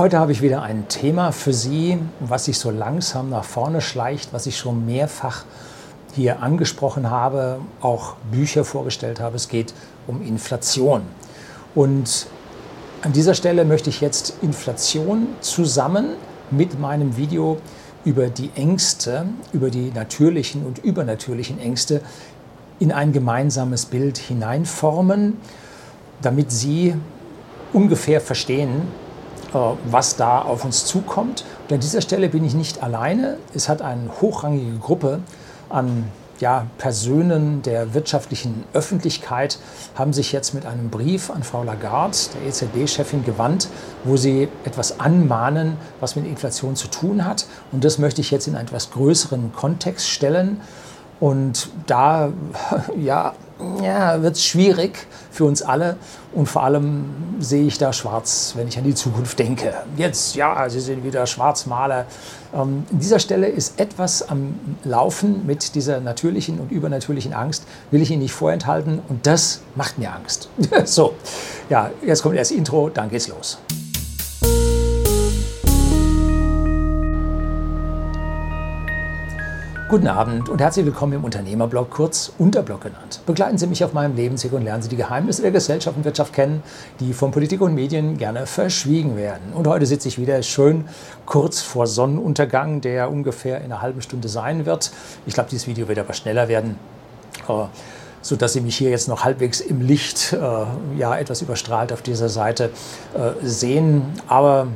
Heute habe ich wieder ein Thema für Sie, was sich so langsam nach vorne schleicht, was ich schon mehrfach hier angesprochen habe, auch Bücher vorgestellt habe. Es geht um Inflation. Und an dieser Stelle möchte ich jetzt Inflation zusammen mit meinem Video über die Ängste, über die natürlichen und übernatürlichen Ängste in ein gemeinsames Bild hineinformen, damit Sie ungefähr verstehen, was da auf uns zukommt. Und an dieser Stelle bin ich nicht alleine. Es hat eine hochrangige Gruppe an ja, Personen der wirtschaftlichen Öffentlichkeit haben sich jetzt mit einem Brief an Frau Lagarde, der EZB-Chefin, gewandt, wo sie etwas anmahnen, was mit Inflation zu tun hat. Und das möchte ich jetzt in einen etwas größeren Kontext stellen. Und da ja, ja, wird es schwierig für uns alle. Und vor allem sehe ich da schwarz, wenn ich an die Zukunft denke. Jetzt, ja, Sie sind wieder Schwarzmaler. Ähm, an dieser Stelle ist etwas am Laufen mit dieser natürlichen und übernatürlichen Angst, will ich Ihnen nicht vorenthalten. Und das macht mir Angst. so, ja, jetzt kommt erst Intro, dann geht's los. Guten Abend und herzlich willkommen im Unternehmerblog, kurz Unterblog genannt. Begleiten Sie mich auf meinem Lebensweg und lernen Sie die Geheimnisse der Gesellschaft und Wirtschaft kennen, die von Politik und Medien gerne verschwiegen werden. Und heute sitze ich wieder schön kurz vor Sonnenuntergang, der ungefähr in einer halben Stunde sein wird. Ich glaube, dieses Video wird aber schneller werden. Äh, so dass Sie mich hier jetzt noch halbwegs im Licht, äh, ja, etwas überstrahlt auf dieser Seite äh, sehen. Aber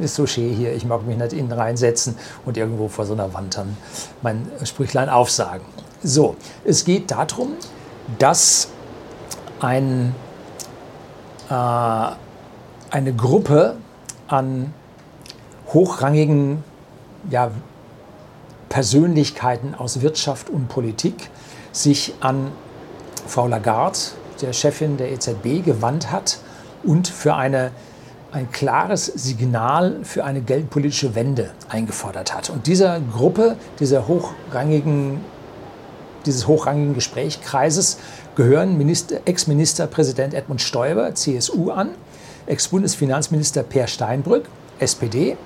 ist so schön hier, ich mag mich nicht innen reinsetzen und irgendwo vor so einer Wand dann mein Sprüchlein aufsagen. So, es geht darum, dass ein, äh, eine Gruppe an hochrangigen ja, Persönlichkeiten aus Wirtschaft und Politik sich an Frau Lagarde, der Chefin der EZB, gewandt hat und für eine ein klares Signal für eine geldpolitische Wende eingefordert hat. Und dieser Gruppe, dieser hochrangigen, dieses hochrangigen Gesprächskreises gehören Ex-Ministerpräsident Edmund Stoiber, CSU, an, Ex-Bundesfinanzminister Per Steinbrück, SPD,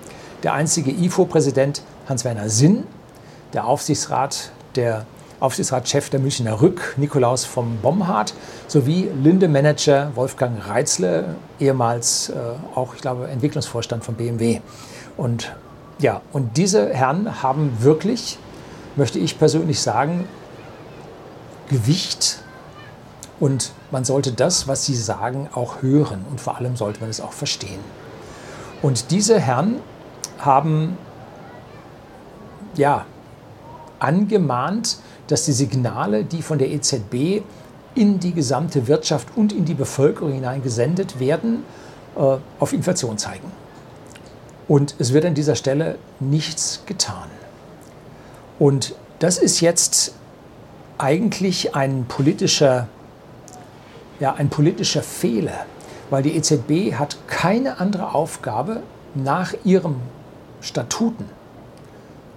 der einzige IFO-Präsident Hans-Werner Sinn, der Aufsichtsrat der Aufsichtsratschef der Münchner Rück, Nikolaus vom Bomhardt, sowie Linde-Manager Wolfgang Reitzle, ehemals äh, auch, ich glaube, Entwicklungsvorstand von BMW. Und ja, und diese Herren haben wirklich, möchte ich persönlich sagen, Gewicht und man sollte das, was sie sagen, auch hören und vor allem sollte man es auch verstehen. Und diese Herren haben ja angemahnt, dass die Signale, die von der EZB in die gesamte Wirtschaft und in die Bevölkerung hinein gesendet werden, äh, auf Inflation zeigen. Und es wird an dieser Stelle nichts getan. Und das ist jetzt eigentlich ein politischer, ja, ein politischer Fehler, weil die EZB hat keine andere Aufgabe nach ihrem Statuten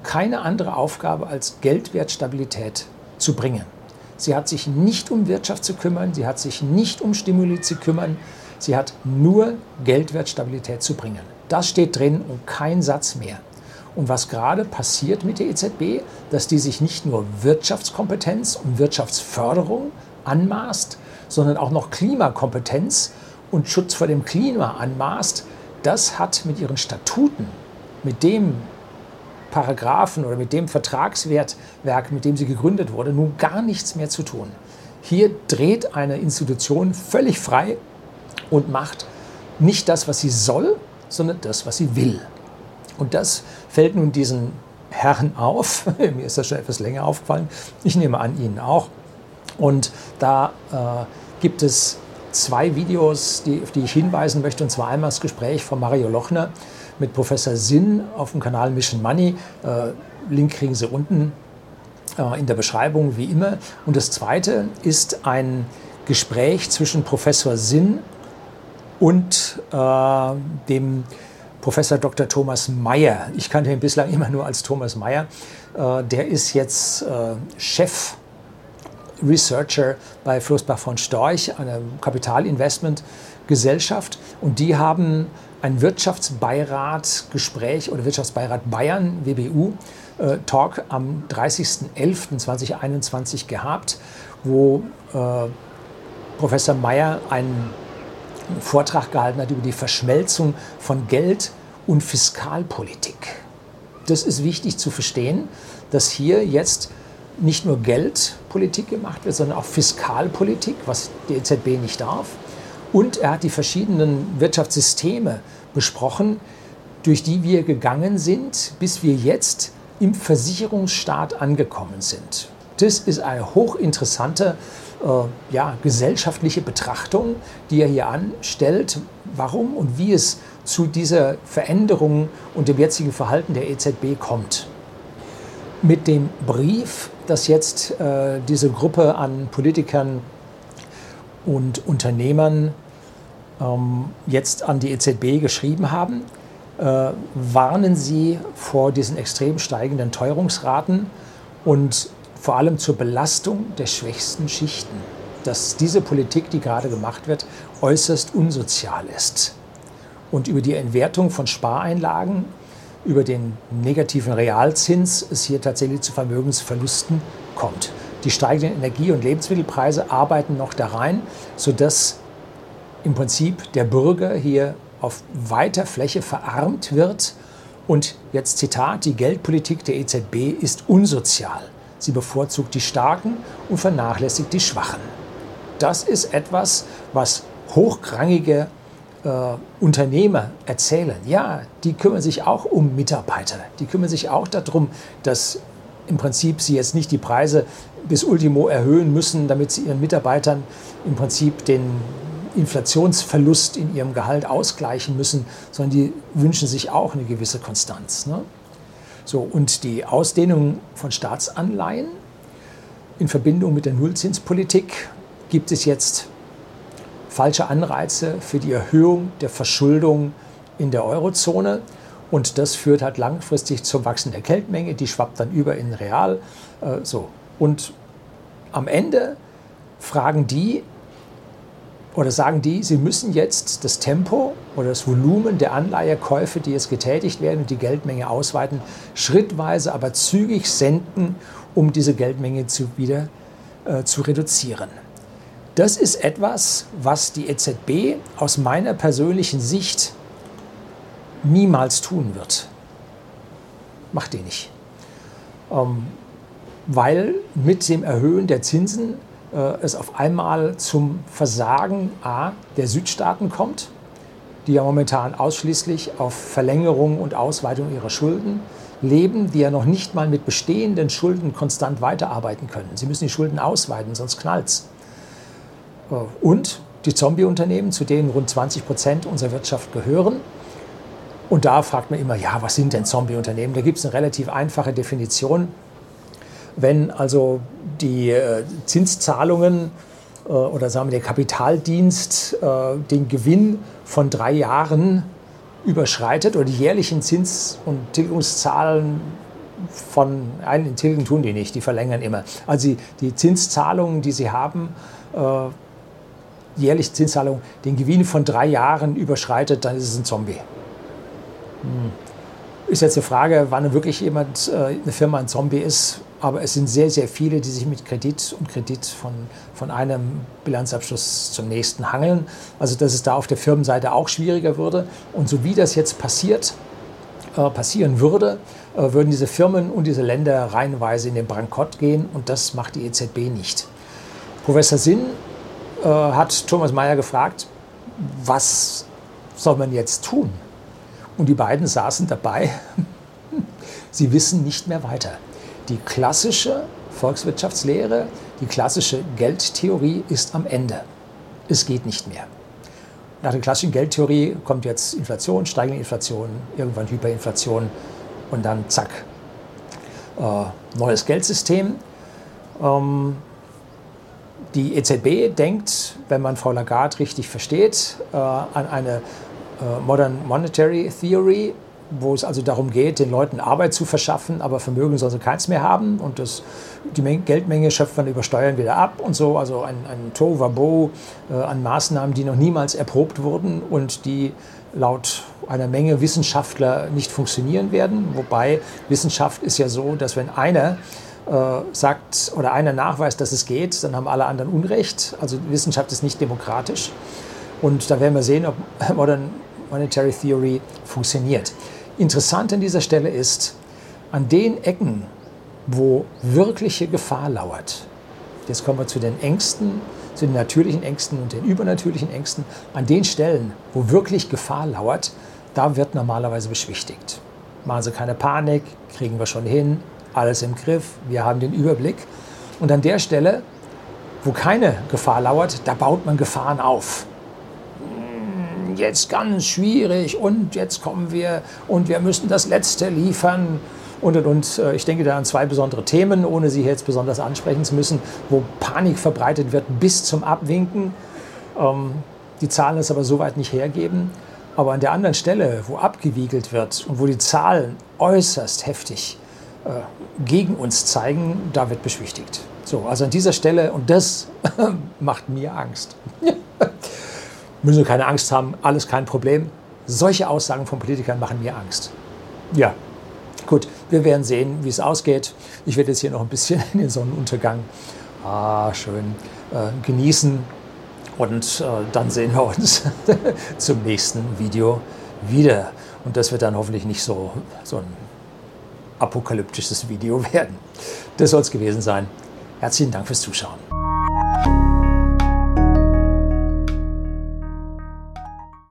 keine andere Aufgabe als Geldwertstabilität zu bringen. Sie hat sich nicht um Wirtschaft zu kümmern, sie hat sich nicht um Stimuli zu kümmern, sie hat nur Geldwertstabilität zu bringen. Das steht drin und kein Satz mehr. Und was gerade passiert mit der EZB, dass die sich nicht nur Wirtschaftskompetenz und Wirtschaftsförderung anmaßt, sondern auch noch Klimakompetenz und Schutz vor dem Klima anmaßt, das hat mit ihren Statuten, mit dem, Paragraphen oder mit dem Vertragswerk, mit dem sie gegründet wurde, nun gar nichts mehr zu tun. Hier dreht eine Institution völlig frei und macht nicht das, was sie soll, sondern das, was sie will. Und das fällt nun diesen Herren auf. Mir ist das schon etwas länger aufgefallen. Ich nehme an, Ihnen auch. Und da äh, gibt es zwei Videos, die, auf die ich hinweisen möchte. Und zwar einmal das Gespräch von Mario Lochner mit Professor Sinn auf dem Kanal Mission Money. Äh, Link kriegen Sie unten äh, in der Beschreibung, wie immer. Und das zweite ist ein Gespräch zwischen Professor Sinn und äh, dem Professor Dr. Thomas Mayer. Ich kannte ihn bislang immer nur als Thomas Mayer. Äh, der ist jetzt äh, Chef Researcher bei Flossbach von Storch, einer Kapitalinvestmentgesellschaft. Und die haben ein Wirtschaftsbeirat Gespräch oder Wirtschaftsbeirat Bayern, WBU, äh, Talk am 30.11.2021 gehabt, wo äh, Professor Mayer einen Vortrag gehalten hat über die Verschmelzung von Geld und Fiskalpolitik. Das ist wichtig zu verstehen, dass hier jetzt nicht nur Geldpolitik gemacht wird, sondern auch Fiskalpolitik, was die EZB nicht darf. Und er hat die verschiedenen Wirtschaftssysteme besprochen, durch die wir gegangen sind, bis wir jetzt im Versicherungsstaat angekommen sind. Das ist eine hochinteressante äh, ja, gesellschaftliche Betrachtung, die er hier anstellt, warum und wie es zu dieser Veränderung und dem jetzigen Verhalten der EZB kommt. Mit dem Brief, das jetzt äh, diese Gruppe an Politikern und Unternehmern ähm, jetzt an die EZB geschrieben haben, äh, warnen sie vor diesen extrem steigenden Teuerungsraten und vor allem zur Belastung der schwächsten Schichten. Dass diese Politik, die gerade gemacht wird, äußerst unsozial ist. Und über die Entwertung von Spareinlagen, über den negativen Realzins es hier tatsächlich zu Vermögensverlusten kommt. Die steigenden Energie- und Lebensmittelpreise arbeiten noch da rein, sodass im Prinzip der Bürger hier auf weiter Fläche verarmt wird. Und jetzt Zitat, die Geldpolitik der EZB ist unsozial. Sie bevorzugt die Starken und vernachlässigt die Schwachen. Das ist etwas, was hochrangige äh, Unternehmer erzählen. Ja, die kümmern sich auch um Mitarbeiter. Die kümmern sich auch darum, dass im Prinzip sie jetzt nicht die Preise bis Ultimo erhöhen müssen, damit sie ihren Mitarbeitern im Prinzip den Inflationsverlust in ihrem Gehalt ausgleichen müssen, sondern die wünschen sich auch eine gewisse Konstanz. Ne? So, und die Ausdehnung von Staatsanleihen in Verbindung mit der Nullzinspolitik gibt es jetzt falsche Anreize für die Erhöhung der Verschuldung in der Eurozone. Und das führt halt langfristig zum Wachsen der Geldmenge, die schwappt dann über in Real. Äh, so. Und am Ende fragen die, oder sagen die, sie müssen jetzt das Tempo oder das Volumen der Anleihekäufe, die jetzt getätigt werden und die Geldmenge ausweiten, schrittweise, aber zügig senken, um diese Geldmenge zu, wieder äh, zu reduzieren. Das ist etwas, was die EZB aus meiner persönlichen Sicht niemals tun wird. Macht die nicht. Ähm, weil mit dem Erhöhen der Zinsen äh, es auf einmal zum Versagen A der Südstaaten kommt, die ja momentan ausschließlich auf Verlängerung und Ausweitung ihrer Schulden leben, die ja noch nicht mal mit bestehenden Schulden konstant weiterarbeiten können. Sie müssen die Schulden ausweiten, sonst knallt's. Äh, und die Zombie-Unternehmen, zu denen rund 20 Prozent unserer Wirtschaft gehören. Und da fragt man immer, ja, was sind denn Zombie-Unternehmen? Da gibt es eine relativ einfache Definition. Wenn also die äh, Zinszahlungen äh, oder sagen wir der Kapitaldienst äh, den Gewinn von drei Jahren überschreitet oder die jährlichen Zins- und Tilgungszahlen von einen Tilgen tun die nicht, die verlängern immer. Also die, die Zinszahlungen, die sie haben, äh, jährliche Zinszahlungen, den Gewinn von drei Jahren überschreitet, dann ist es ein Zombie. Hm. Ist jetzt die Frage, wann wirklich jemand, äh, eine Firma ein Zombie ist, aber es sind sehr, sehr viele, die sich mit Kredit und Kredit von, von einem Bilanzabschluss zum nächsten hangeln. Also dass es da auf der Firmenseite auch schwieriger würde. Und so wie das jetzt passiert, äh, passieren würde, äh, würden diese Firmen und diese Länder reihenweise in den Bankrott gehen und das macht die EZB nicht. Professor Sinn äh, hat Thomas Mayer gefragt, was soll man jetzt tun? Und die beiden saßen dabei, sie wissen nicht mehr weiter die klassische Volkswirtschaftslehre, die klassische Geldtheorie ist am Ende. Es geht nicht mehr. Nach der klassischen Geldtheorie kommt jetzt Inflation, steigende Inflation, irgendwann Hyperinflation und dann zack, äh, neues Geldsystem. Ähm, die EZB denkt, wenn man Frau Lagarde richtig versteht, äh, an eine Modern Monetary Theory, wo es also darum geht, den Leuten Arbeit zu verschaffen, aber Vermögen sollen sie keins mehr haben und das, die Geldmenge schöpft man über Steuern wieder ab und so. Also ein, ein Tohuwabo äh, an Maßnahmen, die noch niemals erprobt wurden und die laut einer Menge Wissenschaftler nicht funktionieren werden. Wobei Wissenschaft ist ja so, dass wenn einer äh, sagt oder einer nachweist, dass es geht, dann haben alle anderen Unrecht. Also Wissenschaft ist nicht demokratisch. Und da werden wir sehen, ob Modern Monetary Theory funktioniert. Interessant an dieser Stelle ist, an den Ecken, wo wirkliche Gefahr lauert, jetzt kommen wir zu den Ängsten, zu den natürlichen Ängsten und den übernatürlichen Ängsten, an den Stellen, wo wirklich Gefahr lauert, da wird normalerweise beschwichtigt. Machen Sie keine Panik, kriegen wir schon hin, alles im Griff, wir haben den Überblick. Und an der Stelle, wo keine Gefahr lauert, da baut man Gefahren auf jetzt ganz schwierig und jetzt kommen wir und wir müssen das Letzte liefern. Und, und, und äh, ich denke da an zwei besondere Themen, ohne sie jetzt besonders ansprechen zu müssen, wo Panik verbreitet wird bis zum Abwinken. Ähm, die Zahlen es aber soweit nicht hergeben. Aber an der anderen Stelle, wo abgewiegelt wird und wo die Zahlen äußerst heftig äh, gegen uns zeigen, da wird beschwichtigt. So, also an dieser Stelle, und das macht mir Angst. müssen Sie keine Angst haben, alles kein Problem. Solche Aussagen von Politikern machen mir Angst. Ja, gut, wir werden sehen, wie es ausgeht. Ich werde jetzt hier noch ein bisschen in den Sonnenuntergang ah, schön äh, genießen und äh, dann sehen wir uns zum nächsten Video wieder. Und das wird dann hoffentlich nicht so, so ein apokalyptisches Video werden. Das soll es gewesen sein. Herzlichen Dank fürs Zuschauen.